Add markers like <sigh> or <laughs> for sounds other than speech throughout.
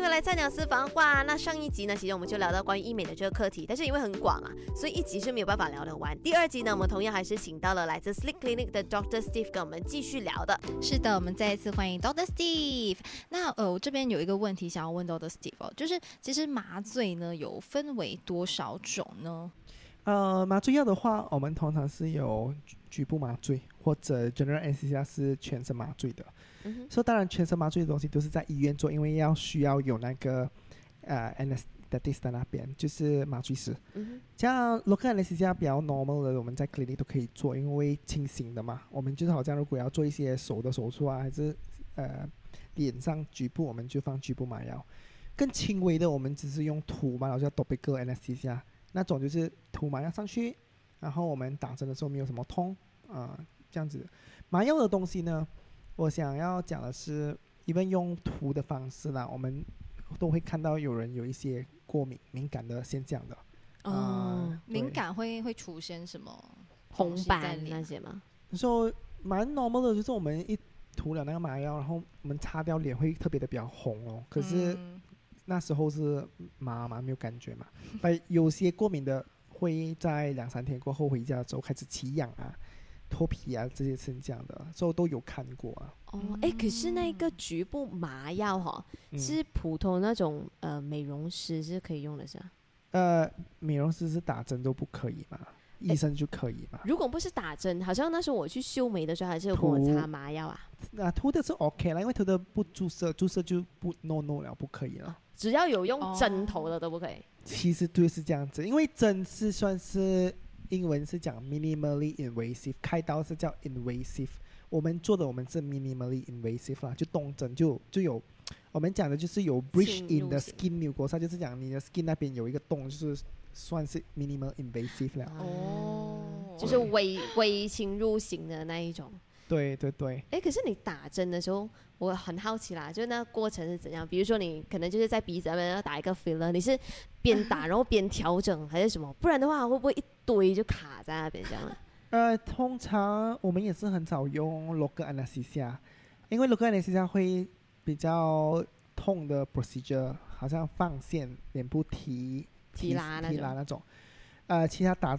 迎回来菜鸟私房话。那上一集呢，其实我们就聊到关于医美的这个课题，但是因为很广啊，所以一集是没有办法聊得完。第二集呢，我们同样还是请到了来自 Sleep Clinic 的 Doctor Steve 跟我们继续聊的。是的，我们再一次欢迎 Doctor Steve。那呃，我这边有一个问题想要问 Doctor Steve 哦，就是其实麻醉呢有分为多少种呢？呃，麻醉药的话，我们通常是有局局部麻醉或者 General Anesthesia 是全身麻醉的。嗯哼，所以当然，全身麻醉的东西都是在医院做，因为要需要有那个呃 Anesthetist 在那边，就是麻醉师。嗯，像 local anesthesia 比较 normal 的，我们在 clinic 都可以做，因为清醒的嘛。我们就是好像如果要做一些手的手术啊，还是呃脸上局部，我们就放局部麻药。更轻微的，我们只是用涂麻药，叫 topical anesthesia，那种就是涂麻药上去，然后我们打针的时候没有什么痛啊、这样子。麻药的东西呢，我想要讲的是，因为用涂的方式啦，我们都会看到有人有一些过敏敏感的现象的。哦啊，对敏感会会出现什么？红斑那些吗？所以蛮 normal 的，就是我们一涂了那个麻药，然后我们擦掉脸会特别的比较红哦。可是嗯那时候是麻麻，没有感觉嘛。<laughs> 但有些过敏的会在两三天过后回家之后开始起痒啊、脱皮啊这些是这样的，所以都有看过啊。哦，哎，可是那个局部麻药哈，嗯、是普通那种呃美容师是可以用的是吧？呃，美容师是打针都不可以嘛，医生就可以嘛。如果不是打针，好像那时候我去修眉的时候，还是有给我擦麻药啊。那涂的是 OK 啦，因为涂的不注射，注射就不 no no 了，不可以了。只要有用哦针头的都不可以。其实对是这样子，因为针是算是英文是讲 minimally invasive，开刀是叫 invasive。我们做的我们是 minimally invasive 啦，就动针就就有，我们讲的就是有 breach 侵 in the skin mucosa，就是讲你的 skin 那边有一个洞，就是算是 minimal invasive 了。哦就是微微侵入型的那一种。对对对，哎，可是你打针的时候，我很好奇啦，就是那个过程是怎样？比如说你可能就是在鼻子那边要打一个 filler，你是边打然后边调整还是什么？不然的话会不会一堆就卡在那边这样啊？<laughs> 呃，通常我们也是很少用 local anesthesia，因为 local anesthesia 会比较痛的 procedure，好像放线、脸部提提拉那提拉那种。呃，其他打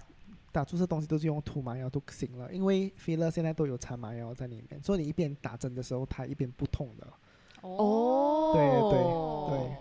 打注射东西都是用涂麻药都行了，因为 filler 现在都有掺麻药在里面，所以你一边打针的时候，它一边不痛的。哦对对对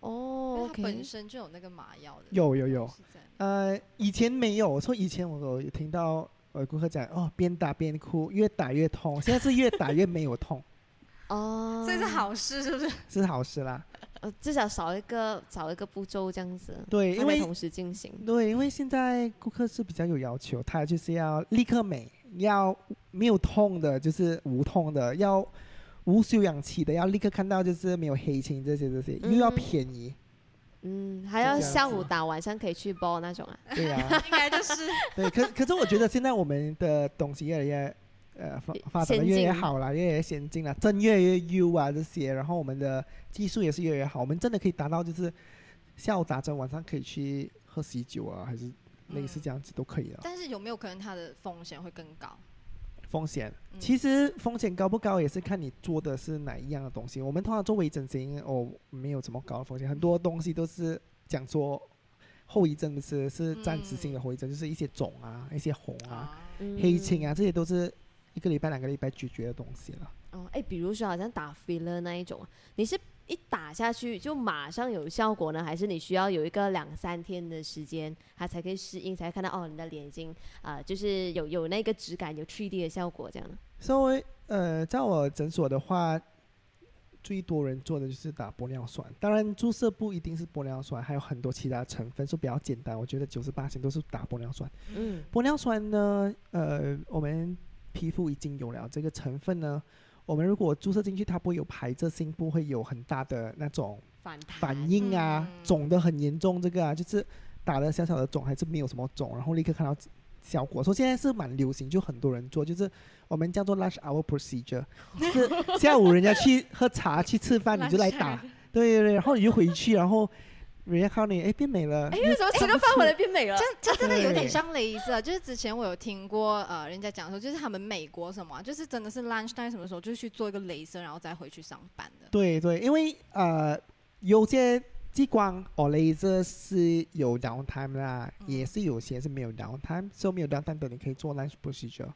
哦它本身就有那个麻药的，有有有，呃，以前没有，所以以前我有听到呃顾客讲，哦，边打边哭，越打越痛，现在是越打越没有痛，<laughs> 哦，所以是好事，是不是？是好事啦。呃，至少少一个少一个步骤这样子，对，因为同时进行。对，因为现在顾客是比较有要求，他就是要立刻美，要没有痛的，就是无痛的，要无休养期的，要立刻看到就是没有黑青这些这些，又要嗯便宜，嗯，还要下午打，晚上可以去包那种啊。对呀、<laughs> 应该就是。对，可可是我觉得现在我们的东西越来越呃发发展的越来越好了，越来越先进了，针越来越优啊这些，然后我们的技术也是越来越好，我们真的可以达到就是下午打针，晚上可以去喝喜酒啊，还是类似嗯这样子都可以了。但是有没有可能它的风险会更高？风险，嗯其实风险高不高也是看你做的是哪一样的东西。我们通常做微整形哦，没有什么高的风险，很多东西都是讲说后遗症，不是是暂时性的后遗症，就是一些肿啊、一些红啊、啊，嗯黑青啊，这些都是一个礼拜、两个礼拜咀嚼的东西了。哦，哎，比如说好像打 filler 那一种，你是一打下去就马上有效果呢，还是你需要有一个两三天的时间，它才可以适应，才看到哦，你的脸已经啊、呃就是有有那个质感，有 3D 的效果这样。稍微呃，在我诊所的话，最多人做的就是打玻尿酸。当然，注射不一定是玻尿酸，还有很多其他成分，是比较简单。我觉得九十八都是打玻尿酸。嗯玻尿酸呢，呃，我们皮肤已经有了这个成分呢，我们如果注射进去，它不会有排斥性，不会有很大的那种反反应啊，嗯肿的很严重。这个啊，就是打了小小的肿，还是没有什么肿，然后立刻看到效果。所以现在是蛮流行，就很多人做，就是我们叫做 lunch hour procedure，就是下午人家去喝茶、去吃饭，你就来打，<laughs> 对对对，然后你就回去，然后人家看到你，哎，变美了，哎，为什么吃个饭回来变美了？这这真的有点像镭射，就是之前我有听过，呃，人家讲说，就是他们美国什么啊、就是真的是 lunch time 什么时候就去做一个镭射，然后再回去上班的。对对，因为呃，有些激光 or laser 是有 downtime 啦，嗯也是有些是没有 downtime，所以没有 downtime 的你可以做 lunch procedure。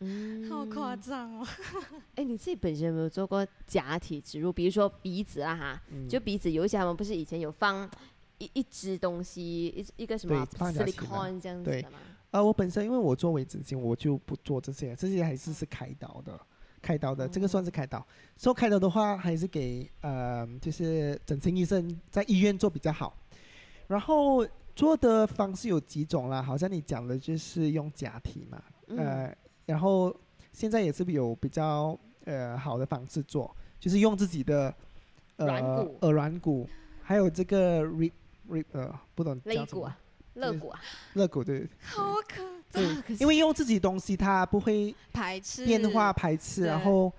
嗯好夸张哦！<laughs> 哎，你自己本身有没有做过假体植入？比如说鼻子啊哈，嗯就鼻子有一些他们不是以前有放一一支东西，一一个什么对放假体的 silicon 这样子的吗？呃，我本身因为我做微整形，我就不做这些，这些还是是开刀的，开刀的，这个算是开刀。所以开刀的话，还是给呃，就是整形医生在医院做比较好。然后做的方式有几种啦，好像你讲的就是用假体嘛，嗯呃，然后现在也是有比较呃好的方式做，就是用自己的软呃骨耳软骨，还有这个 rib rib 呃不懂肋骨啊，肋骨啊，肋骨对 <laughs> 好可对啊可，是因为用自己东西它不会排斥变化排斥，然后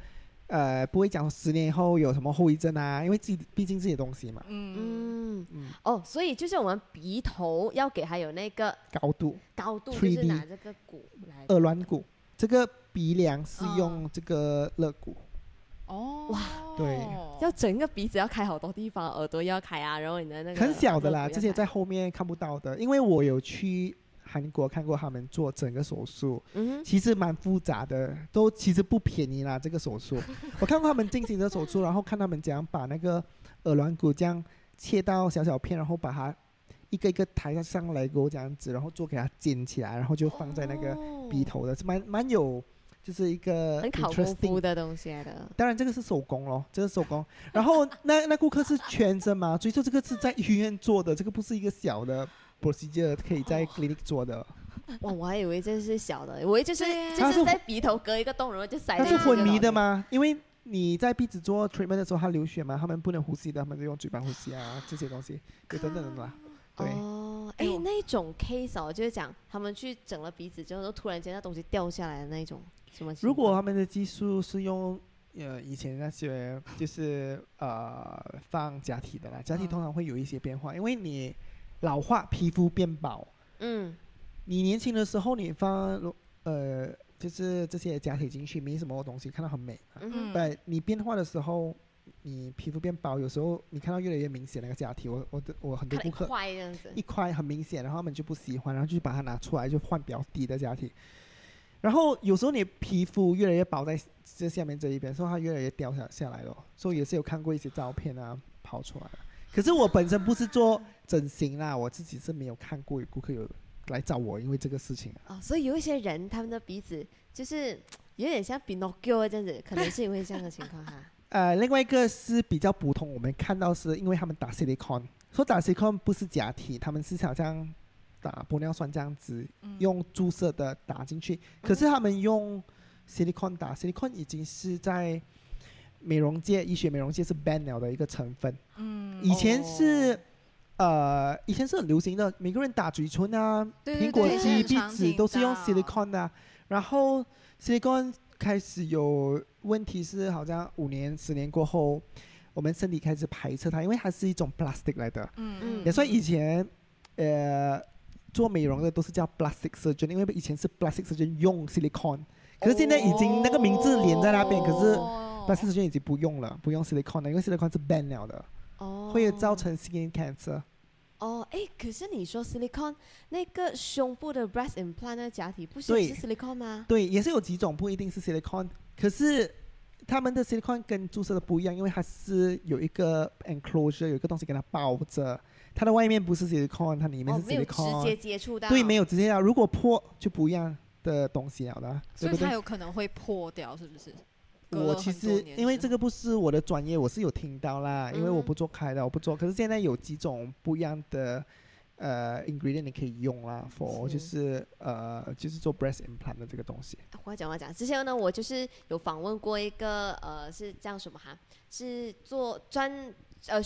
呃不会讲十年以后有什么后遗症啊，因为自己毕竟自己的东西嘛，嗯嗯，嗯，哦，所以就是我们鼻头要给它有那个高度高度，就 3D 是拿这个骨来耳软骨，这个鼻梁是嗯用这个肋骨，哦哇对。要整个鼻子要开好多地方，耳朵要开啊，然后你的那个很小的啦，这些在后面看不到的，因为我有去韩国看过他们做整个手术，嗯其实蛮复杂的，都其实不便宜啦。这个手术，<laughs> 我看过他们进行的手术，然后看他们怎样把那个耳软骨这样切到小小片，然后把它一个一个抬上来给我这样子，然后做给它尖起来，然后就放在那个鼻头的，是蛮蛮有，就是一个哦很考功夫的东西来的。当然，这个是手工咯，这个是手工。<laughs> 然后那那顾客是全身麻醉，所以说这个是在医院做的，这个不是一个小的 procedure 可以在 clinic 做的。哇，我还以为这是小的，我以为就是就是是在鼻头割一个洞，然后就塞是昏迷？的吗？因为你在鼻子做 treatment 的时候，它流血嘛，他们不能呼吸的，他们就用嘴巴呼吸啊，这些东西，对，等等等等啦。对，哦，哎那种 case 哦，就是讲他们去整了鼻子之后，突然间那东西掉下来的那一种，什么？如果他们的技术是用呃以前那些就是呃放假体的啦，假体嗯通常会有一些变化，因为你老化，皮肤变薄。嗯你年轻的时候，你放呃，就是这些假体进去，没什么东西，看到很美。嗯哼但你变化的时候，你皮肤变薄，有时候你看到越来越明显那个假体。我我的我很多顾客一，块很明显，然后他们就不喜欢，然后就把它拿出来，就换比较低的假体。然后有时候你皮肤越来越薄在这下面这一边，所以它越来越掉下下来了。所以也是有看过一些照片啊跑出来了。可是我本身不是做整形啦，我自己是没有看过有顾客有来找我，因为这个事情啊。哦，所以有一些人他们的鼻子就是有点像 Pinocchio 这样子，可能是因为这样的情况哈。呃，另外一个是比较普通，我们看到是因为他们打 silicon，说打 silicon 不是假体，他们是好像打玻尿酸这样子，嗯用注射的打进去。可是他们用 silicon 打，silicon 已经是在美容界、医学美容界是 ban 了的一个成分。嗯以前是、哦呃，以前是很流行的，每个人打嘴唇啊、对对苹果肌、鼻子都是用到 silicon 的啊、然后 silicon 开始有问题是，好像五年、十年过后，我们身体开始排斥它，因为它是一种 plastic 来的。嗯嗯也算以前呃做美容的都是叫 plastic surgeon，因为以前是 plastic surgeon 用 silicon，可是现在已经那个名字连在那边，可是哦 plastic surgeon 已经不用了，不用 silicon 了，因为 silicon 是 ban 了的，哦，会造成 skin cancer。哦，哎，可是你说 silicon 那个胸部的 breast implant 那个假体不是是 silicon 吗？对，也是有几种，不一定是 silicon，可是他们的 silicon 跟注射的不一样，因为它是有一个 enclosure，有一个东西给它包着，它的外面不是 silicon，它里面哦，是没有直 silicon，、接接触到，对，没有直接要，如果破就不一样的东西了的？所以它有可能会破掉，是不是？我其实因为这个不是我的专业，我是有听到啦，因为我嗯不做开的，我不做。可是现在有几种不一样的呃 ingredient 你可以用啦，for 是就是呃就是做 breast implant 的这个东西。我讲，我讲。之前呢，我就是有访问过一个呃，是叫什么哈，是做专呃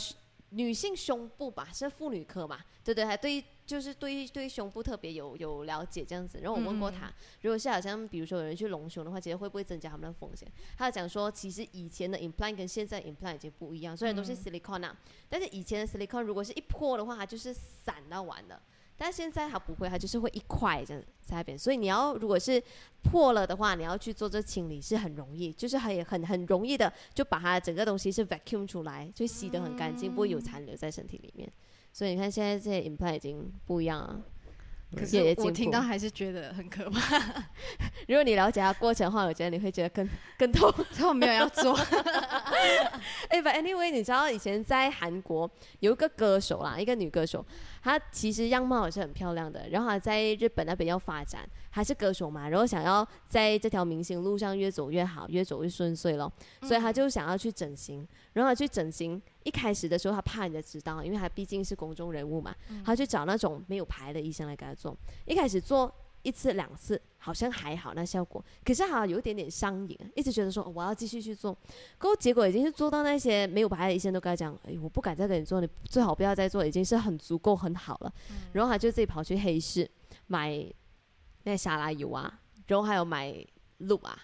女性胸部吧，是妇女科嘛，对对，还对，就是对对胸部特别有有了解这样子。然后我问过他如果是好像比如说有人去隆胸的话，其实会不会增加他们的风险？他讲说，其实以前的 implant 跟现在 implant 已经不一样，虽然都是嗯 silicone 啊，但是以前的 silicone 如果是一破的话，它就是散到完的。但现在它不会，它就是会一块这样在那边，所以你要如果是破了的话，你要去做这清理是很容易，就是很很很容易的就把它整个东西是 vacuum 出来，就洗得很干净，不会有残留在身体里面。所以你看现在这些 implant 已经不一样了。可是我听到还是觉得很可怕。<laughs> 如果你了解它过程的话，我觉得你会觉得更更痛。所以我没有要做。<laughs> 哎，But anyway，你知道以前在韩国有一个歌手啦，一个女歌手，她其实样貌也是很漂亮的。然后她在日本那边要发展，还是歌手嘛，然后想要在这条明星路上越走越好，越走越顺遂咯。所以她就想要去整形。然后她去整形，一开始的时候他怕人家知道，因为他毕竟是公众人物嘛，他去找那种没有牌的医生来给他做。一开始做一次两次好像还好那效果，可是好像有一点点上瘾，一直觉得说我要继续去做，可结果已经是做到那些没有牌的医生都跟他讲，哎，我不敢再跟你做，你最好不要再做，已经是很足够很好了。然后他就自己跑去黑市买那沙拉油啊，然后还有买露啊，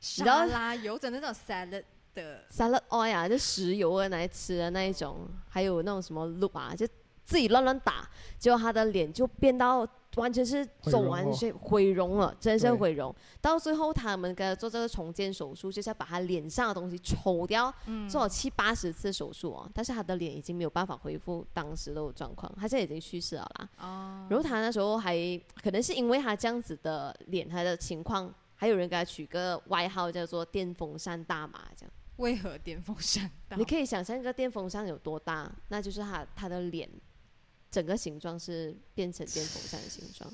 沙拉油整那种 salad 的。salad oil 啊，就石油啊来吃的那一种，还有那种什么露啊，就自己乱乱打，结果他的脸就变到。完全是走完全毁容了，真是毁容。到最后他们给他做这个重建手术，就是要把他脸上的东西抽掉，做了七八十次手术哦。但是他的脸已经没有办法恢复当时的状况，他现在已经去世了啦。哦。然后他那时候还可能是因为他这样子的脸，他的情况，还有人给他取个外号叫做“电风扇大妈”这样。为何电风扇？你可以想象一个电风扇有多大，那就是他他的脸。整个形状是变成电风扇的形状，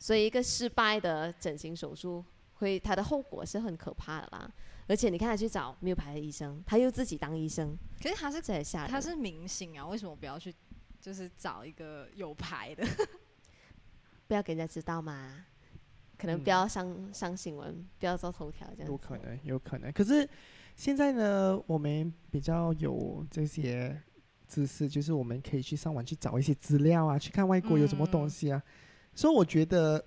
所以一个失败的整形手术会它的后果是很可怕的啦。而且你看他去找没有牌的医生，他又自己当医生，可是他是在下，他是明星啊，为什么不要去就是找一个有牌的？<laughs> 不要给人家知道嘛，可能不要上上新闻，不要做头条这样。有可能，有可能。可是现在呢，我们比较有这些。知识就是我们可以去上网去找一些资料啊，去看外国有什么东西啊。所以我觉得，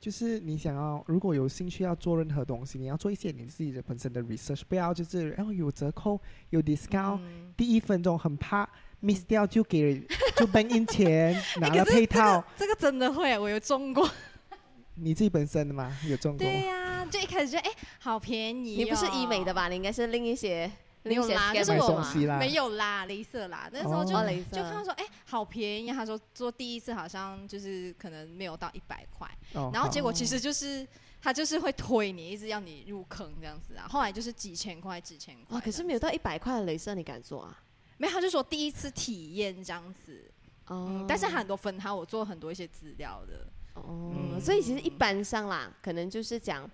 就是你想要如果有兴趣要做任何东西，你要做一些你自己的本身的 research，不要就是然后有折扣有 discount，第一分钟很怕 miss 掉就给就奔印钱 <laughs> 拿了配套。这个真的会，我有中过。<laughs> 你自己本身的吗？有中过？对呀，就一开始就哎，好便宜。你不是医美的吧？你应该是另一些。没有啦，就是我没有啦，镭射啦。那时候就就看到说，哎，好便宜。他说做第一次好像就是可能没有到一百块，然后结果其实就是他就是会推你，一直要你入坑这样子啊。后来就是几千块，几千块。可是没有到一百块的镭射，你敢做啊？没有，他就说第一次体验这样子。哦。但是很多分他，我做很多一些资料的。哦。所以其实一般上啦，可能就是讲，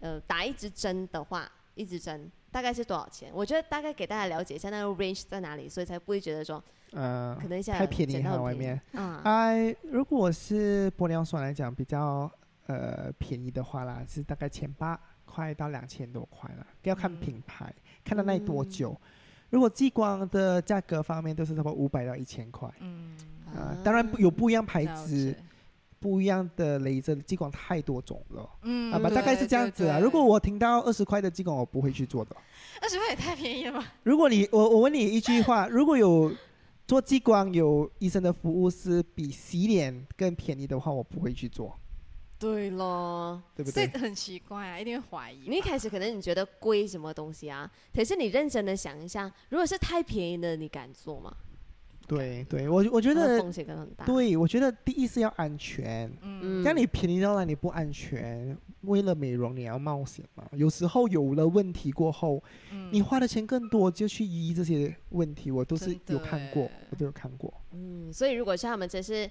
呃，打一支针的话，一支针。大概是多少钱？我觉得大概给大家了解一下那个 range 在哪里，所以才不会觉得说，呃，可能一下太便宜了外面。啊，哎，如果是玻尿酸来讲比较呃便宜的话啦，是大概千八块到两千多块了，要看品牌，看到那多久。如果激光的价格方面都是差不多五百到一千块。嗯，啊，当然有不一样牌子。不一样的镭射激光太多种了，嗯，啊吧，大概是这样子啊。如果我听到二十块的激光，我不会去做的。二十块也太便宜了吧？如果你我我问你一句话，如果有做激光有医生的服务是比洗脸更便宜的话，我不会去做。对咯，对不对？这很奇怪啊，一定会怀疑。你一开始可能你觉得贵什么东西啊？可是你认真的想一下，如果是太便宜的，你敢做吗？对对，我我觉得风险很大。对，我觉得第一是要安全。嗯，像你便宜到那你不安全，为了美容你要冒险嘛？有时候有了问题过后，你花的钱更多，就去医这些问题，我都是有看过，我都有看过。嗯，所以如果像他们真是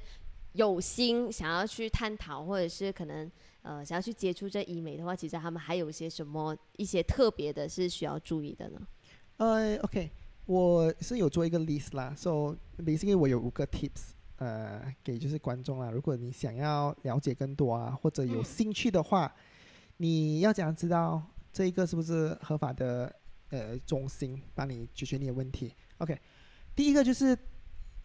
有心想要去探讨，或者是可能呃想要去接触这医美的话，其实他们还有一些什么一些特别的是需要注意的呢？呃，OK。我是有做一个 list 啦，so basically 我有五个 tips，呃，给就是观众啦。如果你想要了解更多啊，或者有兴趣的话，你要怎样知道这一个是不是合法的呃中心帮你解决你的问题？OK，第一个就是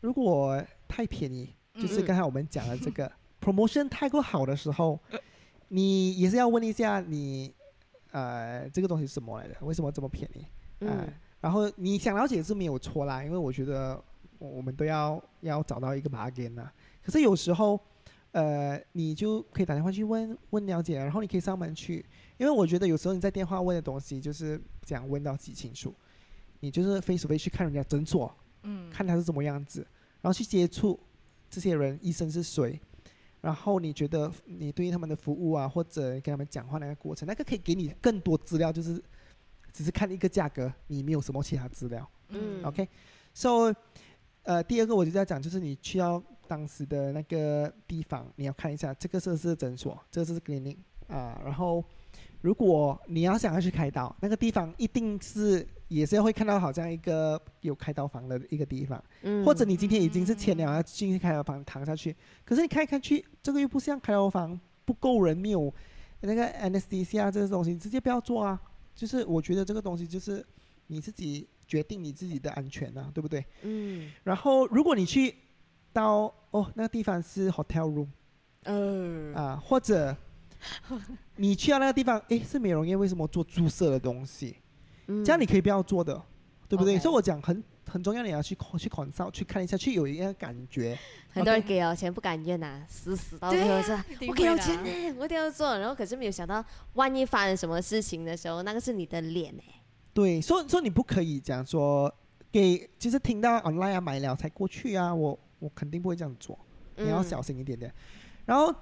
如果太便宜，就是刚才我们讲的这个 <laughs> promotion 太过好的时候，你也是要问一下你，呃，这个东西是什么来的？为什么这么便宜？嗯。然后你想了解是没有错啦，因为我觉得我们都要要找到一个 bargain 呐。可是有时候呃，你就可以打电话去问问了解，然后你可以上门去，因为我觉得有时候你在电话问的东西就是讲问到己清楚，你就是 face to face 去看人家诊所，嗯，看他是怎么样子，然后去接触这些人，医生是谁，然后你觉得你对于他们的服务啊，或者跟他们讲话那个过程，那个可以给你更多资料，就是只是看一个价格，你没有什么其他资料，嗯，OK，so。呃，第二个我就在讲，就是你去到当时的那个地方，你要看一下这个是是诊所，这个是 clinic 啊。然后，如果你要想要去开刀，那个地方一定是也是会看到好像一个有开刀房的一个地方。嗯。或者你今天已经是签了要进去开刀房躺下去，可是你看一看去，这个又不像开刀房，不够人，没有那个 anesthesia 这个东西，直接不要做啊。就是我觉得这个东西就是你自己。决定你自己的安全啊，对不对？嗯。然后，如果你去到哦那个地方是 hotel room，嗯啊，或者 <laughs> 你去到那个地方，诶，是美容院，为什么做注射的东西？嗯，这样你可以不要做的，对不对？所以我讲很很重要，你要去去看扫去看一下，去有一个感觉。很多人给了钱不敢验呐，死死到最后是，我给了钱呢，我一定要做。然后可是没有想到，万一发生什么事情的时候，那个是你的脸呢。对，所以说你不可以讲说给，就是听到 online 啊买了才过去啊，我我肯定不会这样做，你要小心一点点。然后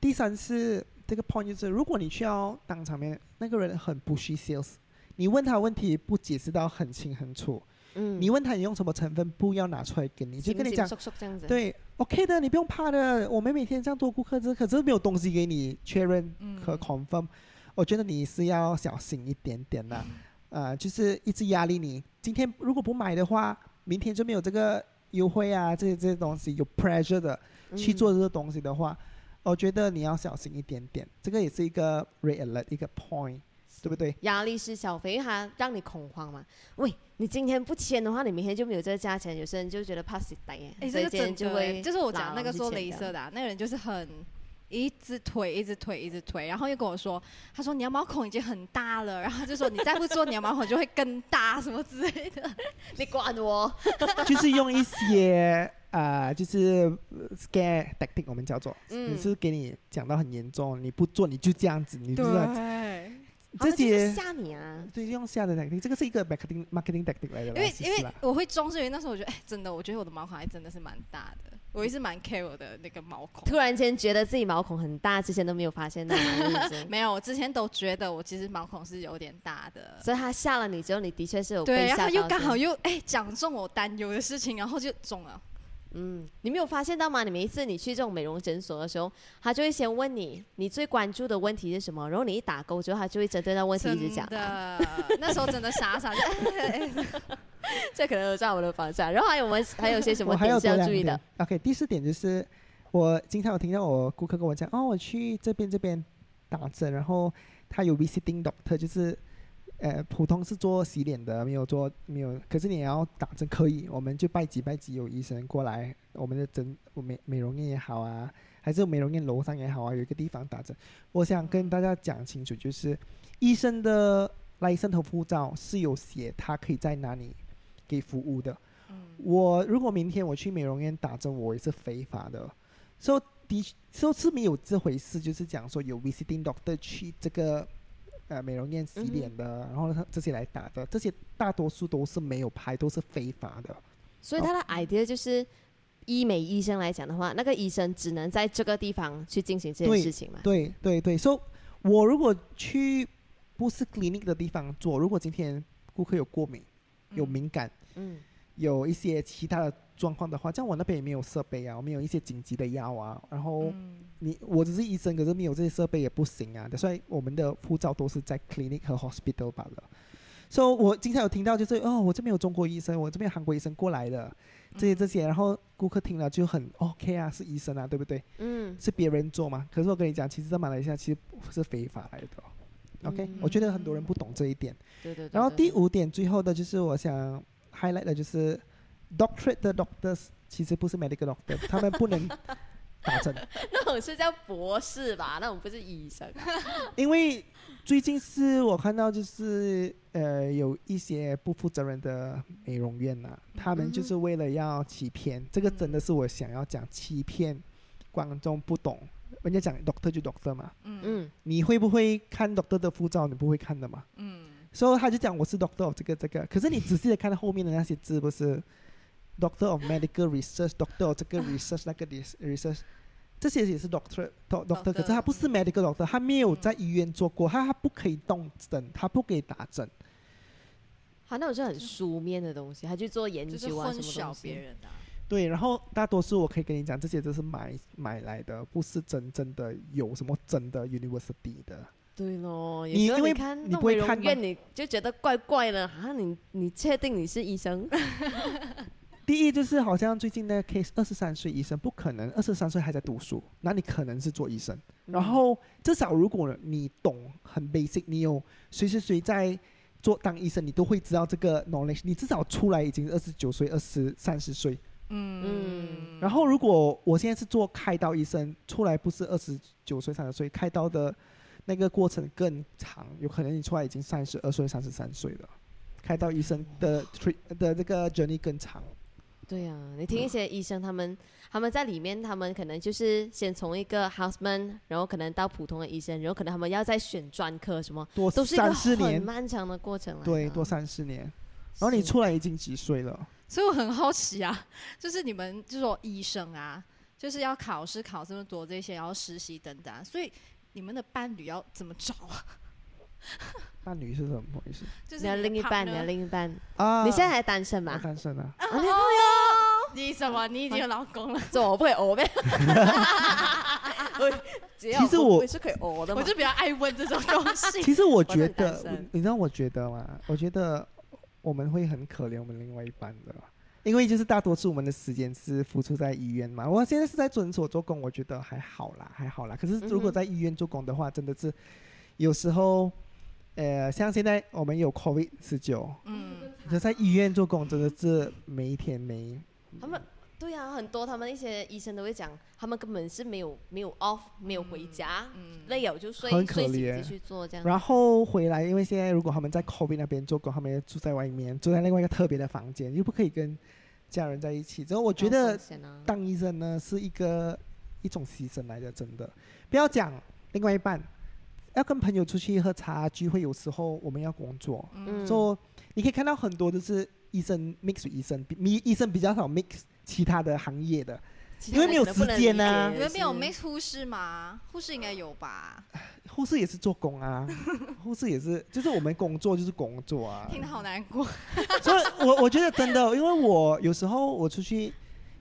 第三是这个 point 就是，如果你需要当场面那个人很不需 sales，你问他问题不解释到很清很楚，嗯，你问他你用什么成分，不要拿出来给你，就跟你讲，对，OK 的，你不用怕的，我们每天这样多顾客，这可是没有东西给你确认和 confirm，我觉得你是要小心一点点的。啊，就是一直压力你。今天如果不买的话，明天就没有这个优惠啊，这些这些东西有 pressure 的去做这个东西的话，我觉得你要小心一点点。这个也是一个 reality 一个 point，对不对？压力是小肥，它让你恐慌嘛。喂，你今天不签的话，你明天就没有这个价钱。有些人就觉得怕死呆，所以今天就会就是我讲那个做镭射的啊那个人，就是很。一直推，一直推，一直推，然后又跟我说：“他说你的毛孔已经很大了，然后就说你再不做，你的毛孔就会更大，什么之类的。<laughs> ”你管我？<laughs> 就是用一些啊，就是 scare tactic，我们叫做，嗯，是给你讲到很严重，你不做你就这样子，你就对，这些吓你啊，对，用吓的 tactic，这个是一个 marketing marketing tactic 来的。因为因为我会装，是因为那时候我觉得，哎，真的，我觉得我的毛孔还真的是蛮大的。我一直蛮 care 我的那个毛孔，突然间觉得自己毛孔很大，之前都没有发现的。<laughs> 没有，我之前都觉得我其实毛孔是有点大的。所以他吓了你之后，你的确是有对，然后又刚好又哎讲中我担忧的事情，然后就中了。嗯，你没有发现到吗？你每一次你去这种美容诊所的时候，他就会先问你你最关注的问题是什么，然后你一打勾之后，他就会针对那问题一直讲。的，<laughs> 那时候真的傻傻的。<laughs> 这可能有在我的方向。然后还有我们还有些什么点是要注意的？OK，第四点就是我经常有听到我顾客跟我讲，哦，我去这边这边打针，然后他有 visiting doctor，就是呃普通是做洗脸的，没有做没有，可是你要打针可以，我们就拜几拜几有医生过来，我们的诊美美容院也好啊，还是美容院楼上也好啊，有一个地方打针。我想跟大家讲清楚，就是医生的来生头护照是有写他可以在哪里。给服务的，我如果明天我去美容院打针，我也是非法的。说的说是没有这回事，就是讲说有 visiting doctor 去这个呃美容院洗脸的，然后他这些来打的，这些大多数都是没有拍，都是非法的。所以他的 idea 就是，医美医生来讲的话，那个医生只能在这个地方去进行这件事情嘛？对对对，所以我如果去不是 clinic 的地方做，如果今天顾客有过敏。有敏感，嗯，有一些其他的状况的话，像我那边也没有设备啊，我们有一些紧急的药啊，然后你我只是医生，可是没有这些设备也不行啊，所以我们的护照都是在 clinic 和 hospital 罢了。所以，我经常有听到就是哦，我这边有中国医生，我这边有韩国医生过来的，这些这些，然后顾客听了就很 OK 啊，是医生啊，对不对？嗯，是别人做嘛？可是我跟你讲，其实在马来西亚其实是非法来的。OK，我觉得很多人不懂这一点。对对。然后第五点，最后的就是我想 highlight 的就是 doctorate 的 doctors 其实不是 medical doctor，他们不能打针。<laughs> 那种是叫博士吧？那种不是医生。<laughs> 因为最近是我看到就是呃有一些不负责任的美容院呐，他们就是为了要欺骗，这个真的是我想要讲欺骗。观众不懂，人家讲 doctor 就 doctor 嘛，嗯嗯，你会不会看 doctor 的护照？你不会看的嘛，嗯，所以他就讲我是 doctor 这个这个，可是你仔细的看后面的那些字，不是 doctor of medical research，doctor 这个 research 那个 research，这些也是 doctor doctor，可是他不是 medical doctor，他没有在医院做过，他他不可以动针，他不可以打针。好，那种是很书面的东西，他去做研究啊什么东西？对，然后大多数我可以跟你讲，这些都是买买来的，不是真正的有什么真的 university 的。对咯，你因为看你不会看院，你就觉得怪怪的啊！你你确定你是医生？<laughs> 第一就是好像最近那个 case，二十三岁医生不可能，二十三岁还在读书，那你可能是做医生。然后至少如果你懂很 basic，你有随时随在。做当医生，你都会知道这个 knowledge。你至少出来已经二十九岁、二十三十岁。嗯嗯。然后，如果我现在是做开刀医生，出来不是二十九岁、三十岁，开刀的那个过程更长，有可能你出来已经三十二岁、三十三岁了。开刀医生的 treat 的这个 journey 更长。对呀，你听一些医生，他们他们在里面，他们可能就是先从一个 houseman，然后可能到普通的医生，然后可能他们要再选专科什么，多都是一个很漫长的过程。对，多三四年，然后你出来已经几岁了？所以我很好奇啊，<laughs> 就是你们就说医生啊，就是要考试考这么多这些，然后实习等等，所以你们的伴侣要怎么找啊？伴侣是什么意思？<laughs> 就是你的另一半，你的另一半啊？你现在还单身吗？单身啊！哦哟，你什么？你已经有老公了？这我不可以哦呗。<laughs> 其实我是可以哦的，我就比较爱问这种东西。其实我觉得，你知道我觉得吗？我觉得我们会很可怜我们另外一半的，因为就是大多数我们的时间是付出在医院嘛。我现在是在诊所做工，我觉得还好啦，还好啦。可是如果在医院做工的话，真的是有时候。呃，像现在我们有 COVID 十九，嗯，就在医院做工，真的是每一天没。他们对呀，很多他们一些医生都会讲，他们根本是没有没有 off，没有回家，累了就睡，睡醒继续做这样。然后回来，因为现在如果他们在 COVID 那边做工，他们要住在外面，住在另外一个特别的房间，又不可以跟家人在一起。之后我觉得当医生呢是一个一种牺牲来的，真的。不要讲另外一半。要跟朋友出去喝茶聚会，有时候我们要工作，说你可以看到很多就是医生 mix 医生，比医生比较少 mix 其他的行业的，因为没有时间呢。你们没有 mix 护士吗？护士应该有吧？护士也是做工啊，<laughs> 护士也是，就是我们工作就是工作啊。听得好难过。所以我我觉得真的，因为我有时候我出去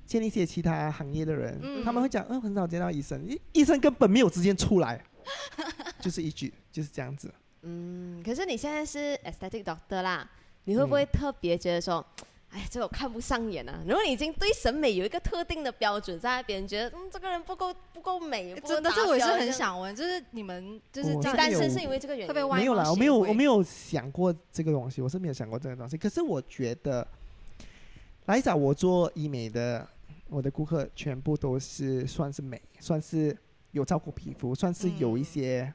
见一些其他行业的人，他们会讲，嗯，很少见到医生，医医生根本没有时间出来。<laughs> 就是一句就是这样子。嗯，可是你现在是 aesthetic doctor 啦，你会不会特别觉得说，哎，这个我看不上眼啊？如果你已经对审美有一个特定的标准，在别人觉得，嗯，这个人不够不够美，真的，这我也是很想问，就是你们就是单身是因为这个原因？没有啦，我没有，我没有想过这个东西，我是没有想过这个东西。可是我觉得来找我做医美的，我的顾客全部都是算是美，算是。有照顾皮肤，算是有一些，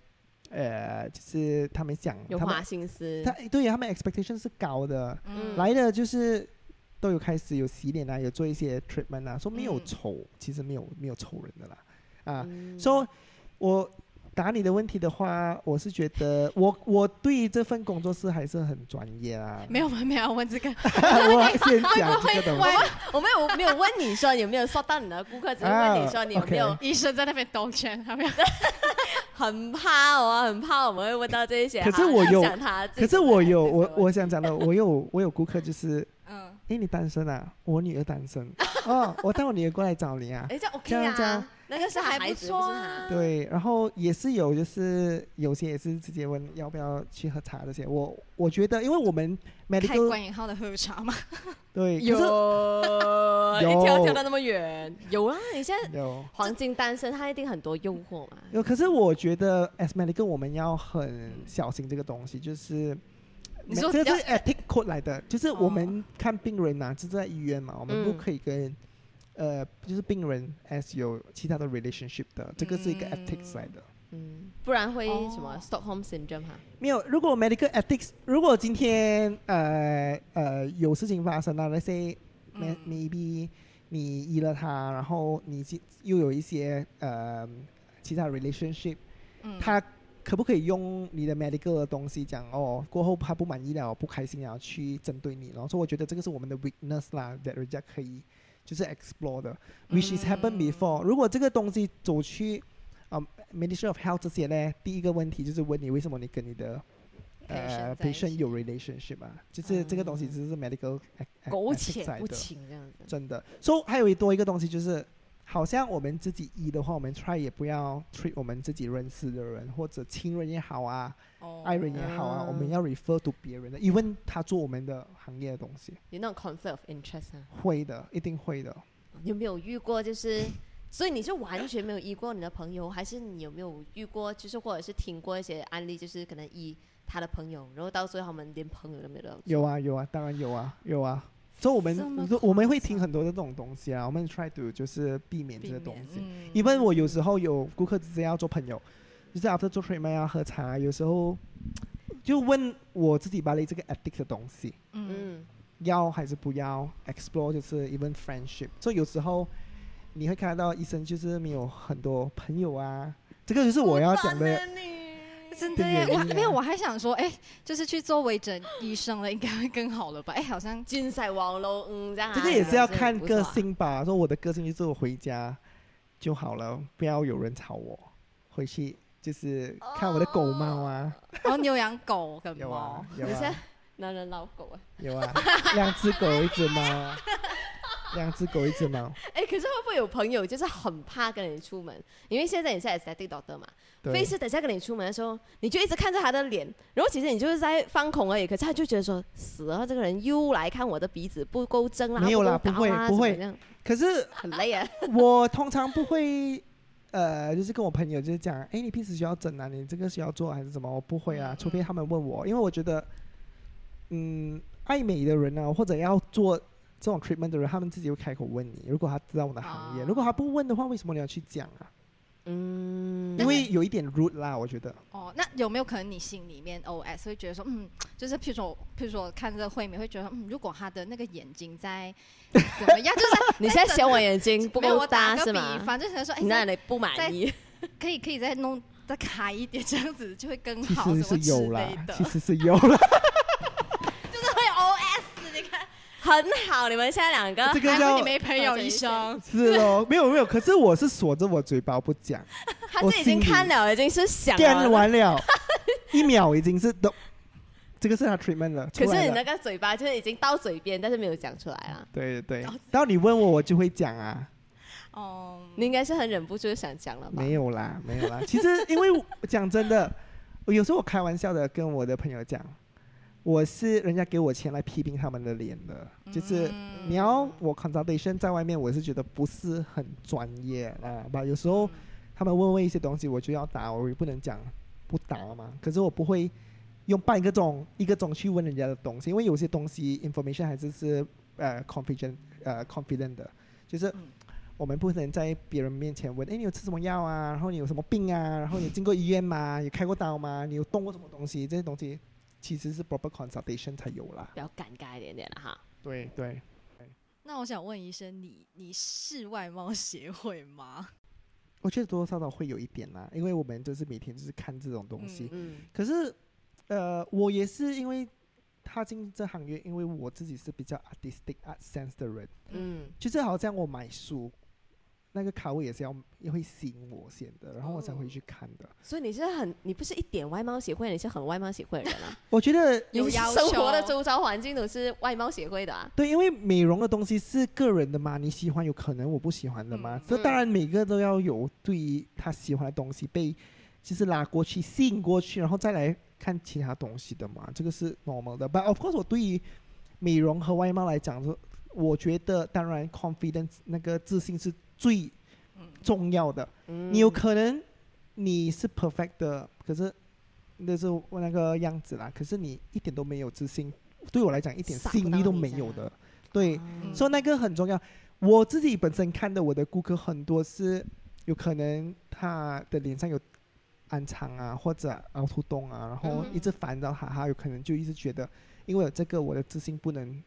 呃，就是他们讲，有花心思，他对他们 expectation 是高的，来的就是都有开始有洗脸啊，有做一些 treatment 啊，说没有丑，其实没有没有丑人的啦，啊，说我。答你的问题的话，我是觉得我我对这份工作是还是很专业啊。没有没有问这个，<laughs> 我先 <laughs> 讲这个东西。我没有没有问你说有没有说到你的顾客，只是问你说你有没有医生在那边兜圈，他没有？很怕哦，很怕我们会问到这些。可是我有，可是我有，<laughs> 我我想讲的，我有我有顾客就是，嗯，哎，你单身啊？我女儿单身，<laughs> 哦，我带我女儿过来找你啊。哎，这 OK 啊。那个是还不错啊。对，然后也是有，就是有些也是直接问要不要去喝茶这些。我我觉得，因为我们开关引号的喝茶嘛。<laughs> 对，有，<laughs> 一跳跳到那么远，有啊！你现在有黄金单身，他一定很多诱惑嘛。有，可是我觉得 as medical 我们要很小心这个东西，就是你说这是 ethic code 来的，就是我们看病人呐，是在医院嘛，我们不可以跟。呃，就是病人 as 有其他的 relationship 的，这个是一个 ethics 来的。嗯，不然会什么 Stockholm syndrome 哈？没有，如果 medical ethics，如果今天呃呃有事情发生了，那些 maybe 你医了他，然后你又有一些呃其他 relationship，他可不可以用你的 medical 的东西讲哦？过后他不满意了，不开心了，去针对你，然后说我觉得这个是我们的 weakness 啦，that 人家可以就是 explore 的，which is happened before。如果这个东西走去啊 Ministry of Health 这些呢，第一个问题就是问你为什么你跟你的呃，patient 有 relationship 啊，就是这个东西只是 medical 苟且不清这样子。真的，所以还有一多一个东西就是，好像我们自己医的话，我们 try 也不要 treat 我们自己认识的人或者亲人也好啊，爱人也好啊，我们要 refer to 别人的，因为他做我们的行业的东西。有那种 conflict of interest 啊？会的，一定会的。有没有遇过？就是，<coughs> 所以你是完全没有医过你的朋友，还是你有没有遇过？就是或者是听过一些案例，就是可能医。他的朋友，然后到最后他们连朋友都没有。有啊有啊，当然有啊有啊。所以我们我们会听很多的这种东西啊，我们 try to 就是避免这些东西。因为我有时候有顾客直接要做朋友，就是 after 做 treatment 要喝茶，有时候就问我自己把你这个 addict 的东西，嗯，要还是不要 explore 就是 even friendship。所以有时候你会看到医生就是没有很多朋友啊，这个就是我要讲的。真的耶，我没有，我还想说，哎，就是去做微整医生了，应该会更好了吧？哎，好像金赛网络，嗯，这样。这个也是要看个性吧。说我的个性就是我回家就好了，不要有人吵我。回去就是看我的狗猫啊。哦，你有养狗跟猫？有啊。男人老狗啊。有啊，两只狗，一只猫。<laughs> 两只狗，一只猫。<laughs> 哎，可是会不会有朋友就是很怕跟你出门？因为现在你是在地导的嘛，非是等下跟你出门的时候，你就一直看着他的脸，然后其实你就是在放空而已。可是他就觉得说，死了，这个人又来看我的鼻子不够正啊，没有啦，不会不会。可是很累啊。<laughs> 我通常不会，呃，就是跟我朋友就是讲，哎，你平时需要整啊？你这个需要做还是什么？我不会啊，除非他们问我，因为我觉得，嗯，爱美的人呢，或者要做。这种 treatment 的人，他们自己会开口问你。如果他知道我的行业，如果他不问的话，为什么你要去讲啊？嗯，因为有一点 rude 啦，我觉得。哦，那有没有可能你心里面 OS 会觉得说，嗯，就是譬如说，譬如说看这个会面会觉得，嗯，如果他的那个眼睛在 <laughs> 怎么样，就是 <laughs> 你现在嫌我眼睛不够大是吗？反正可能说，哎，那你不满意，<laughs> 可以可以再弄再开一点，这样子就会更好，其实是有了，其实是有了。很好，你们现在两个，这个叫你没朋友医生，是哦，没有没有，可是我是锁着我嘴巴不讲，<laughs> 他是已经看了，已经是想完了，一秒已经是都，这个是他 treatment 了，可是你那个嘴巴就是已经到嘴边，但是没有讲出来啊。对对，到你问我，我就会讲啊。哦，你应该是很忍不住想讲了吧？没有啦，没有啦。其实因为讲真的，我有时候我开玩笑的跟我的朋友讲。我是人家给我钱来批评他们的脸的，就是你要我 consultation 在外面，我是觉得不是很专业啊。吧，有时候他们问问一些东西，我就要答，我也不能讲不答嘛。可是我不会用半个钟、一个钟去问人家的东西，因为有些东西 information 还是是呃 confident 呃 confident 的，就是我们不能在别人面前问，哎，你有吃什么药啊？然后你有什么病啊？然后你进过医院吗？有开过刀吗？你有动过什么东西？这些东西。其实是 proper consultation 才有啦，比较尴尬一点点了哈。对对。那我想问医生，你你是外貌协会吗？我觉得多多少少会有一点啦，因为我们就是每天就是看这种东西。嗯。可是，呃，我也是因为踏进这行业，因为我自己是比较 artistic art sense 的人。嗯。就是好像我买书。那个卡位也是要也会吸引我先的，然后我才会去看的。所以你是很，你不是一点外貌协会，你是很外貌协会的人啊。<laughs> 我觉得有生活的周遭环境都是外貌协会的啊。对，因为美容的东西是个人的嘛，你喜欢有可能我不喜欢的嘛。这当然每个都要有对于他喜欢的东西被就是拉过去吸引过去，然后再来看其他东西的嘛。这个是 normal 的。But of course，我对于美容和外貌来讲，说我觉得当然 confidence 那个自信是。最重要的，你有可能你是 perfect 的，可是那是我那个样子啦。可是你一点都没有自信，对我来讲一点吸引力都没有的。对，所以那个很重要。我自己本身看的我的顾客很多是有可能他的脸上有暗疮啊，或者凹凸洞啊，然后一直烦躁他，他有可能就一直觉得因为有这个我的自信不能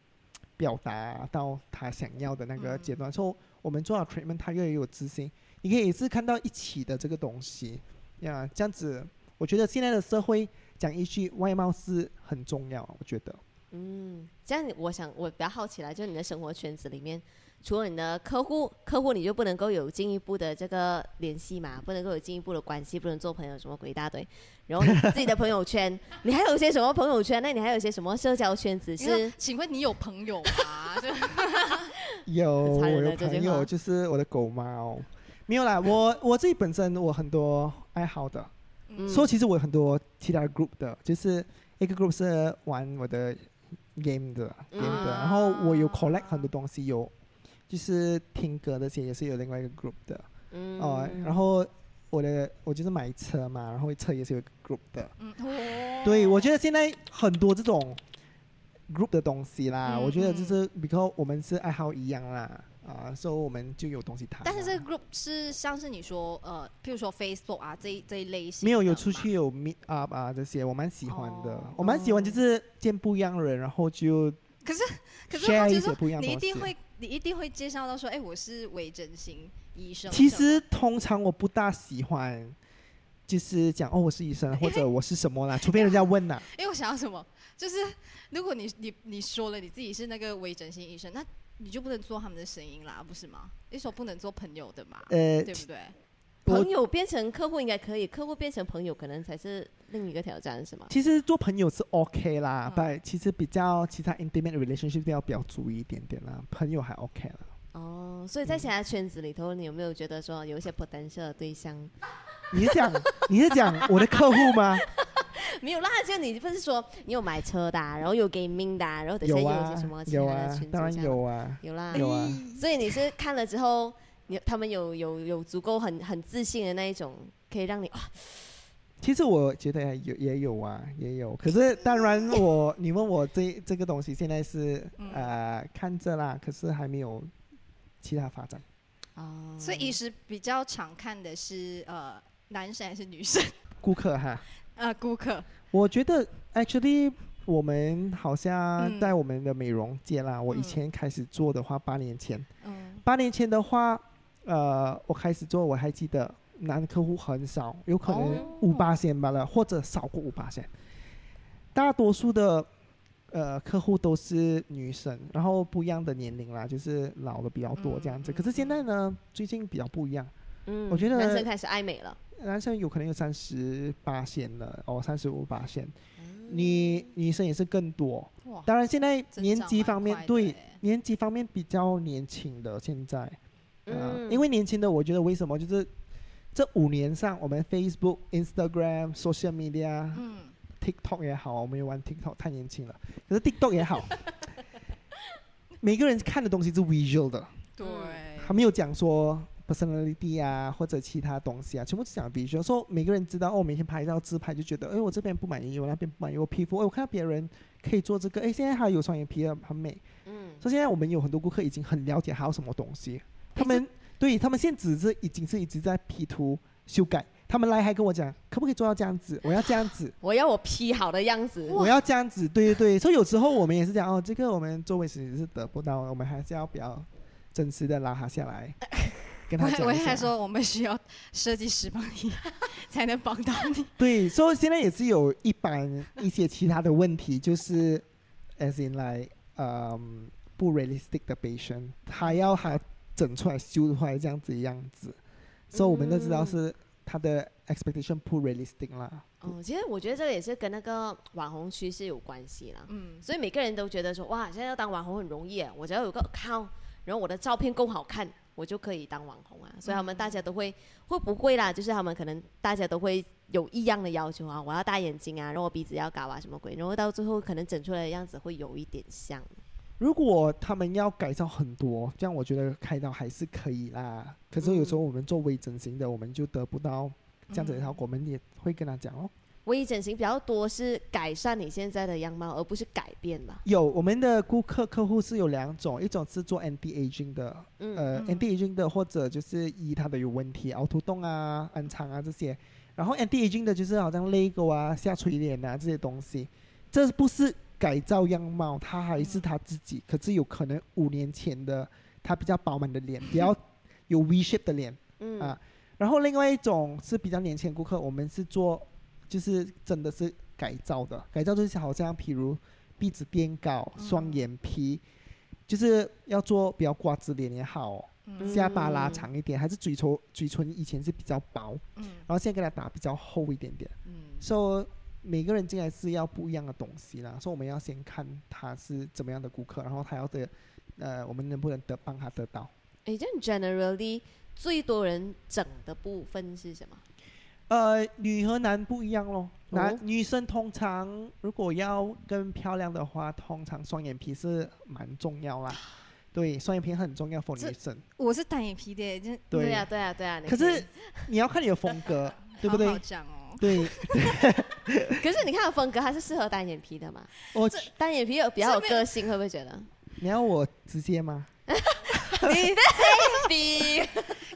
表达到他想要的那个阶段。所以我们做好 treatment，他越来越有自信。你可以是看到一起的这个东西呀，这样子，我觉得现在的社会讲一句外貌是很重要，我觉得。嗯，这样我想我比较好奇了，就是你的生活圈子里面，除了你的客户，客户你就不能够有进一步的这个联系嘛，不能够有进一步的关系，不能做朋友什么鬼一大堆。然后自己的朋友圈，你还有些什么朋友圈？那你还有些什么社交圈子？是？请问你有朋友吗？<laughs> <laughs> 有，我有朋友，就是我的狗猫。没有啦，我我自己本身我很多爱好的，说其实我有很多其他 group 的，就是一个 group 是玩我的。game 的 game 的，然后我有 collect 很多东西，有就是听歌那些也是有另外一个 group 的，哦，然后我的我就是买车嘛，然后车也是有 group 的，对，我觉得现在很多这种 group 的东西啦，我觉得就是 because 我们是爱好一样啦。啊，所以我们就有东西谈。但是这个 group 是像是你说，呃，譬如说 Facebook 啊这这一类型。没有，有出去有 meet up 啊这些，我蛮喜欢的。我蛮喜欢就是见不一样的人，然后就。可是 <laughs> 可是他就说，你一定会你一定会介绍到说，哎，我是微整形医生。其实通常我不大喜欢，就是讲哦，我是医生或者我是什么啦，除非人家问呐。因 <laughs> 为我想要什么，就是如果你你你说了你自己是那个微整形医生，那。你就不能做他们的声音啦，不是吗？你说不能做朋友的嘛，呃，对不对？朋友变成客户应该可以，客户变成朋友可能才是另一个挑战，是吗？其实做朋友是 OK 啦，但其实比较其他 intimate relationship 要比较注意一点点啦，朋友还 OK 了。哦，所以在其他圈子里头，你有没有觉得说有一些 potential 的对象？你是讲你是讲我的客户吗？<laughs> 没有啦，就你不是说你有买车的，然后有 gaming 的，然后等下有些什么其他的群当然有啊，有啦，有啊。<laughs> 所以你是看了之后，你他们有有有足够很很自信的那一种，可以让你啊。其实我觉得有也有啊，也有。可是当然我你问我这这个东西现在是呃看着啦，可是还没有其他发展。哦。所以一时比较常看的是呃男生还是女生？顾客哈。啊，顾客，我觉得 actually 我们好像在我们的美容界啦。我以前开始做的话，八年前，嗯八年前的话，呃，我开始做，我还记得男客户很少，有可能五八线罢了，或者少过五八线。大多数的呃客户都是女生，然后不一样的年龄啦，就是老的比较多这样子。可是现在呢，最近比较不一样。嗯，我觉得男生开始爱美了。男生有可能有三十八线了，哦，三十五八线，女女生也是更多。当然现在年纪方面，对年纪方面比较年轻的现在，嗯，因为年轻的我觉得为什么就是这五年上，我们 Facebook、Instagram、Social Media、嗯，TikTok 也好，我们也玩 TikTok 太年轻了，可是 TikTok 也好，<laughs> 每个人看的东西是 visual 的，对，还没有讲说。Personality 啊，或者其他东西啊，全部是讲，比如说每个人知道哦，每天拍一张自拍就觉得，哎，我这边不满意，我那边不满意，我皮肤，哎，我看到别人可以做这个，哎，现在还有双眼皮很美，嗯，所以现在我们有很多顾客已经很了解还有什么东西，他们对他们现在只是已经是一直在 P 图修改，他们来还跟我讲，可不可以做到这样子？我要这样子，<laughs> 我要我 P 好的样子，<laughs> 我要这样子，对对对，所以有时候我们也是讲哦，这个我们做位置是得不到，我们还是要比较真实的拉他下来。<laughs> 我 <laughs> 我还说我们需要设计师帮你 <laughs> 才能帮到你。<laughs> 对，所以现在也是有一般一些其他的问题，就是 as in like 嗯不 realistic 的 patient，他要他整出来修出来这样子样子，所以我们都知道是他的 expectation 不 realistic 啦。哦，其实我觉得这个也是跟那个网红趋势有关系啦。嗯，所以每个人都觉得说哇，现在要当网红很容易，我只要有个 account，然后我的照片够好看。我就可以当网红啊，所以他们大家都会会不会啦？就是他们可能大家都会有异样的要求啊，我要大眼睛啊，然后我鼻子要高啊，什么鬼？然后到最后可能整出来的样子会有一点像。如果他们要改造很多，这样我觉得开刀还是可以啦。可是有时候我们做微整形的，我们就得不到这样子的效果，我们也会跟他讲哦。微整形比较多是改善你现在的样貌，而不是改变吧？有我们的顾客客户是有两种，一种是做 anti aging 的，呃，anti aging 的或者就是医他的有问题，凹凸洞啊、暗疮啊这些。然后 anti aging 的就是好像 lego 啊、下垂脸啊这些东西，这不是改造样貌，他还是他自己，可是有可能五年前的他比较饱满的脸，比较 <laughs> 有 V shape 的脸，啊，然后另外一种是比较年轻顾客，我们是做就是真的是改造的，改造就是好像譬如鼻子垫高、双眼皮，就是要做比较瓜子脸也好，下巴拉长一点，还是嘴唇嘴唇以前是比较薄，然后现在给他打比较厚一点点，嗯，说。每个人进来是要不一样的东西啦，所以我们要先看他是怎么样的顾客，然后他要的，呃，我们能不能得帮他得到？诶，这样 generally 最多人整的部分是什么？呃，女和男不一样咯。男女生通常如果要更漂亮的话，通常双眼皮是蛮重要啦。对，双眼皮很重要，for 女生。我是单眼皮的，就对呀，对呀，对呀。可是你要看你的风格，<laughs> 对不对？好讲哦。对，<laughs> <laughs> 可是你看风格，还是适合单眼皮的嘛？我单眼皮有比较有个性，会不会觉得？你要我直接吗？你的鼻，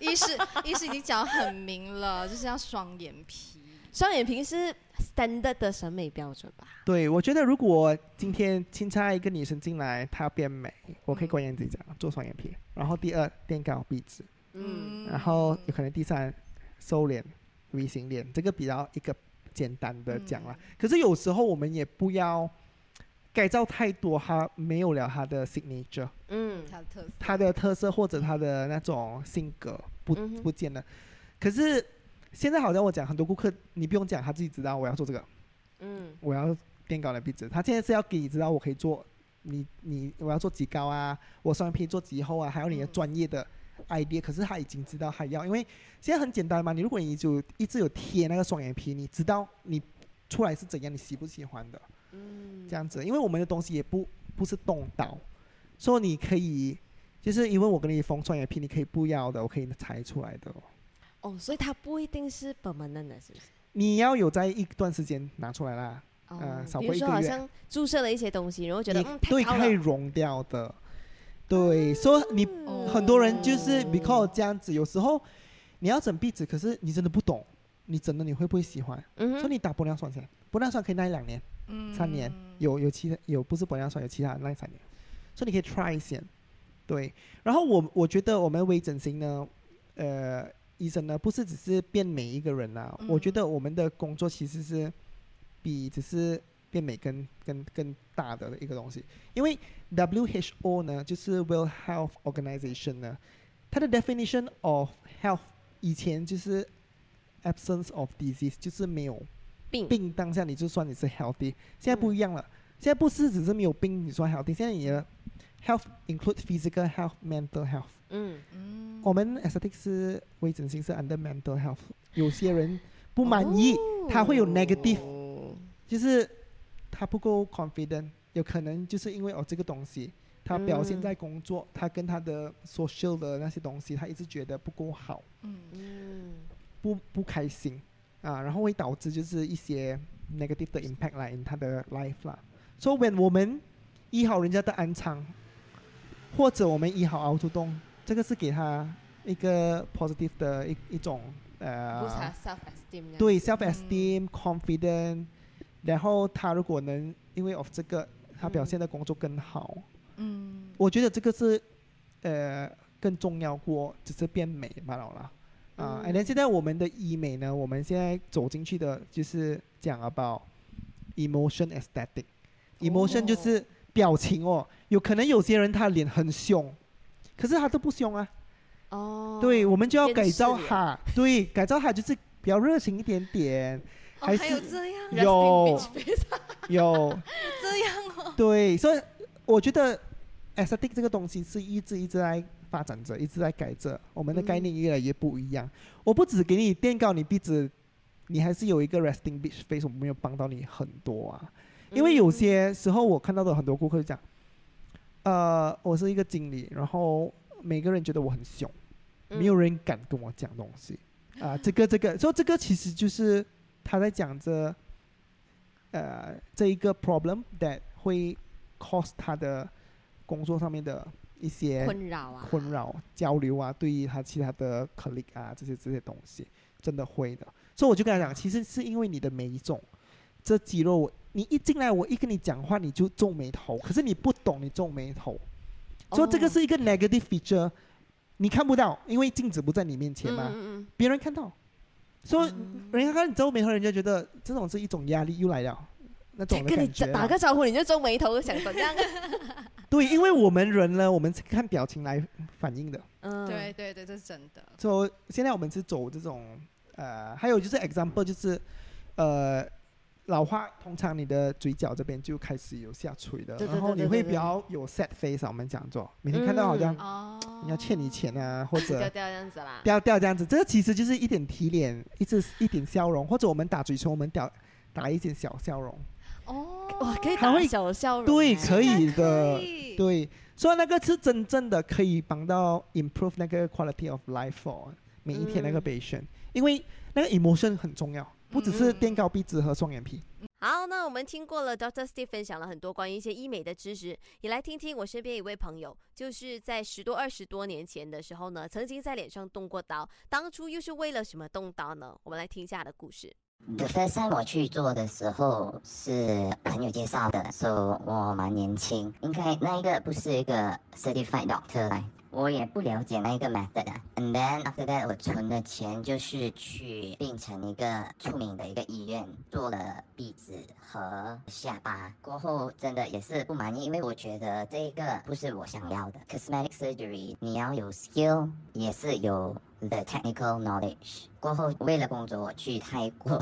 一是一是已经讲很明了，就是要双眼皮。双眼皮是 standard 的审美标准吧？对，我觉得如果今天钦差一个女生进来，她要变美，我可以关言自己讲做双眼皮。然后第二垫高鼻子，嗯，然后有可能第三收敛。V 型脸这个比较一个简单的讲了，可是有时候我们也不要改造太多，它没有了它的 signature，嗯，它的特色，它的特色或者它的那种性格不不见了。可是现在好像我讲很多顾客，你不用讲，他自己知道我要做这个，嗯，我要变高的鼻子，他现在是要给你知道我可以做，你你我要做几高啊，我双眼皮做几厚啊，还有你的专业的。idea，可是他已经知道他要，因为现在很简单嘛。你如果你就一直有贴那个双眼皮，你知道你出来是怎样，你喜不喜欢的？嗯，这样子，因为我们的东西也不不是动刀，说你可以，就是因为我跟你封双眼皮，你可以不要的，我可以裁出来的。哦，所以它不一定是本门的，是不是？你要有在一段时间拿出来啦，嗯，比如说好像注射了一些东西，然后觉得嗯对，可以溶掉的。对，说你很多人就是 because 这样子，有时候你要整鼻子，可是你真的不懂，你整的你会不会喜欢？嗯说你打玻尿酸先，玻尿酸可以耐两年、三年，有有其他有不是玻尿酸，有其他那三年，所以你可以 try 先。对，然后我我觉得我们微整形呢，呃，医生呢不是只是变美一个人啦，我觉得我们的工作其实是比只是。变美更更更大的一个东西，因为 WHO 呢，就是 World Health Organization 呢，它的 definition of health 以前就是 absence of disease，就是没有病病当下你就算你是 healthy，现在不一样了，现在不是只是没有病你说 healthy，现在你的 health include physical health, mental health。嗯嗯，我们 aesthetic 是微整形是 under mental health，有些人不满意，他会有 negative，就是。他不够 confident，有可能就是因为哦这个东西，他表现在工作，他跟他的 social 的那些东西，他一直觉得不够好，嗯，不不开心啊，然后会导致就是一些 negative 的 impact 来 in 他的 life 啦。所以 when 我们医好人家的安仓，或者我们医好凹凸洞，这个是给他一个 positive 的一一种呃，self esteem，对 self esteem confident。然后他如果能因为 of 这个，他表现的工作更好，嗯，我觉得这个是呃更重要过只是变美罢了啦，啊，，And then 现在我们的医美呢，我们现在走进去的就是讲 about emotion aesthetic，emotion 就是表情哦，有可能有些人他脸很凶，可是他都不凶啊，哦，对，我们就要改造他，对，改造他就是比较热情一点点。还有这样，有有。<laughs> 这样哦。对，所以我觉得 aesthetic 这个东西是一直一直在发展着，一直在改着。我们的概念越来越不一样。我不只给你垫高你壁纸，你还是有一个 resting beach face，我没有帮到你很多啊。因为有些时候我看到的很多顾客讲，呃，我是一个经理，然后每个人觉得我很凶，没有人敢跟我讲东西啊。这个这个，所以这个其实就是。他在讲着，呃，这一个 problem that 会 cause 他的工作上面的一些困扰啊，困扰交流啊，对于他其他的 colleague 啊，这些这些东西，真的会的。所以我就跟他讲，其实是因为你的每一种这肌肉，你一进来，我一跟你讲话，你就皱眉头，可是你不懂，你皱眉头，所以这个是一个 negative feature，你看不到，因为镜子不在你面前嘛，别人看到，所以人家看你皱眉头，人家觉得这种是一种压力又来了，那种跟你打个招呼你就皱眉头，想怎样？<laughs> 对，因为我们人呢，我们看表情来反应的。嗯，对对对，这是真的。就现在我们是走这种呃，还有就是 example 就是呃。老化通常你的嘴角这边就开始有下垂的，然后你会比较有 sad face，我们讲做，每天看到好像你要欠你钱啊，或者 <laughs> 掉掉这样子啦，掉掉这样子，这个其实就是一点提脸，一直一点笑容，或者我们打嘴唇，我们掉打一点小笑容。哦，哇，可以打小笑容，对，可以的，对，所以那个是真正的可以帮到 improve 那个 quality of life for 每一天那个 patient，因为那个 emotion 很重要。不只是垫高鼻子和双眼皮。好，那我们听过了 Doctor Steve 分享了很多关于一些医美的知识，也来听听我身边一位朋友，就是在十多二十多年前的时候呢，曾经在脸上动过刀，当初又是为了什么动刀呢？我们来听一下的故事。The first time 我去做的时候是朋友介绍的，所以我蛮年轻，应该那一个不是一个 certified doctor 来。我也不了解那一个 method 啊，and then after that 我存的钱就是去变成一个出名的一个医院做了鼻子和下巴，过后真的也是不满意，因为我觉得这一个不是我想要的 cosmetic surgery，你要有 skill，也是有 the technical knowledge。过后为了工作我去泰国，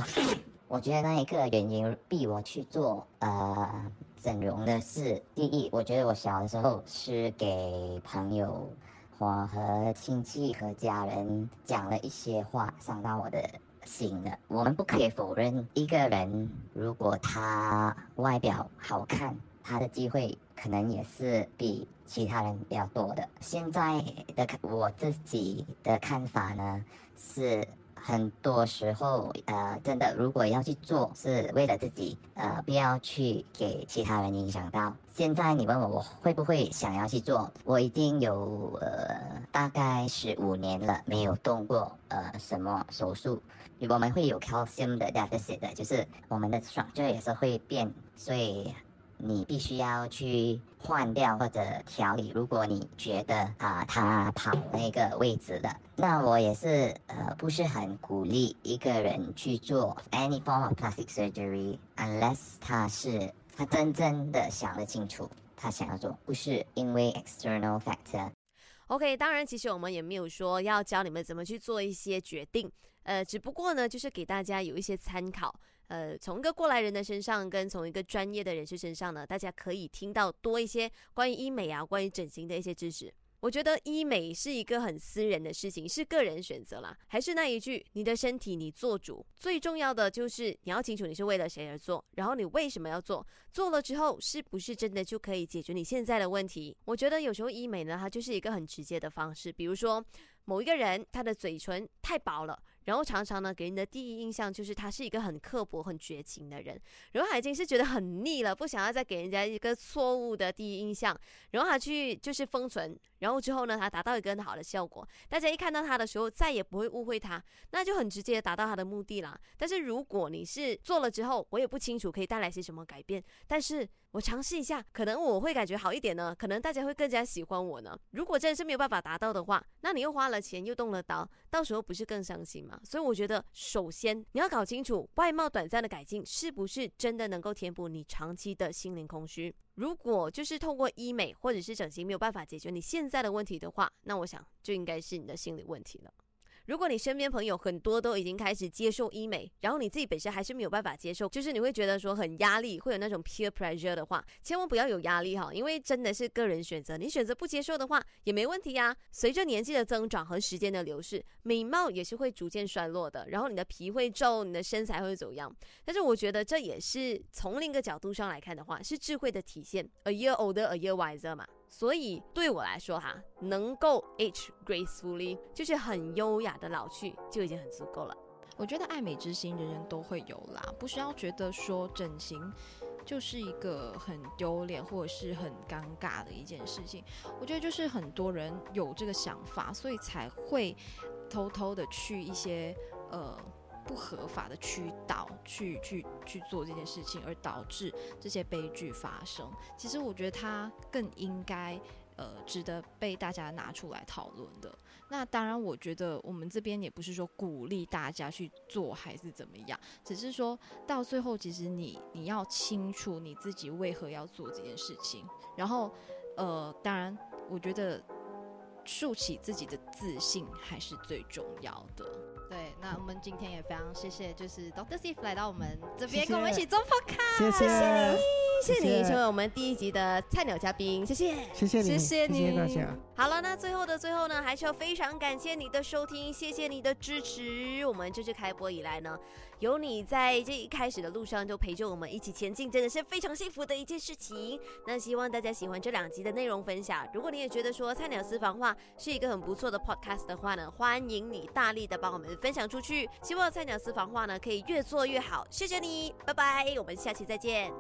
我觉得那一个原因逼我去做呃。整容的事第一，我觉得我小的时候是给朋友或和亲戚和家人讲了一些话，伤到我的心的。我们不可以否认，一个人如果他外表好看，他的机会可能也是比其他人比较多的。现在的看我自己的看法呢是。很多时候，呃，真的，如果要去做，是为了自己，呃，不要去给其他人影响到。现在你问我，我会不会想要去做？我已经有呃大概十五年了，没有动过呃什么手术。我们会有 calcium 的 deficit 的，就是我们的双，这也是会变，所以。你必须要去换掉或者调理。如果你觉得啊，他跑那个位置了，那我也是呃，不是很鼓励一个人去做 any form of plastic surgery，unless 他是他真正的想得清楚，他想要做，不是因为 external factor。OK，当然，其实我们也没有说要教你们怎么去做一些决定，呃，只不过呢，就是给大家有一些参考。呃，从一个过来人的身上，跟从一个专业的人士身上呢，大家可以听到多一些关于医美啊、关于整形的一些知识。我觉得医美是一个很私人的事情，是个人选择啦。还是那一句，你的身体你做主。最重要的就是你要清楚你是为了谁而做，然后你为什么要做，做了之后是不是真的就可以解决你现在的问题？我觉得有时候医美呢，它就是一个很直接的方式，比如说某一个人他的嘴唇太薄了。然后常常呢，给人的第一印象就是他是一个很刻薄、很绝情的人。然后他已经是觉得很腻了，不想要再给人家一个错误的第一印象。然后他去就是封存，然后之后呢，他达到一个很好的效果。大家一看到他的时候，再也不会误会他，那就很直接达到他的目的啦。但是如果你是做了之后，我也不清楚可以带来些什么改变，但是。我尝试一下，可能我会感觉好一点呢，可能大家会更加喜欢我呢。如果真的是没有办法达到的话，那你又花了钱又动了刀，到时候不是更伤心吗？所以我觉得，首先你要搞清楚外貌短暂的改进是不是真的能够填补你长期的心灵空虚。如果就是透过医美或者是整形没有办法解决你现在的问题的话，那我想就应该是你的心理问题了。如果你身边朋友很多都已经开始接受医美，然后你自己本身还是没有办法接受，就是你会觉得说很压力，会有那种 peer pressure 的话，千万不要有压力哈，因为真的是个人选择，你选择不接受的话也没问题呀。随着年纪的增长和时间的流逝，美貌也是会逐渐衰落的，然后你的皮会皱，你的身材会怎样？但是我觉得这也是从另一个角度上来看的话，是智慧的体现，a year older, a year wiser 嘛。所以对我来说，哈，能够 age gracefully，就是很优雅的老去，就已经很足够了。我觉得爱美之心人人都会有啦，不需要觉得说整形就是一个很丢脸或者是很尴尬的一件事情。我觉得就是很多人有这个想法，所以才会偷偷的去一些呃不合法的渠道去去去做这件事情，而导致这些悲剧发生。其实我觉得他更应该呃值得被大家拿出来讨论的。那当然，我觉得我们这边也不是说鼓励大家去做还是怎么样，只是说到最后，其实你你要清楚你自己为何要做这件事情，然后呃，当然我觉得竖起自己的自信还是最重要的。对，那我们今天也非常谢谢，就是 Doctor Steve 来到我们这边，跟我们一起做 podcast，谢谢你，谢谢你成为我们第一集的菜鸟嘉宾，谢谢，谢谢你，谢谢你，大家。好了，那最后的最后呢，还是要非常感谢你的收听，谢谢你的支持。我们这次开播以来呢，有你在这一开始的路上就陪着我们一起前进，真的是非常幸福的一件事情。那希望大家喜欢这两集的内容分享。如果你也觉得说菜鸟私房话是一个很不错的 podcast 的话呢，欢迎你大力的帮我们分享出去。希望菜鸟私房话呢可以越做越好，谢谢你，拜拜，我们下期再见。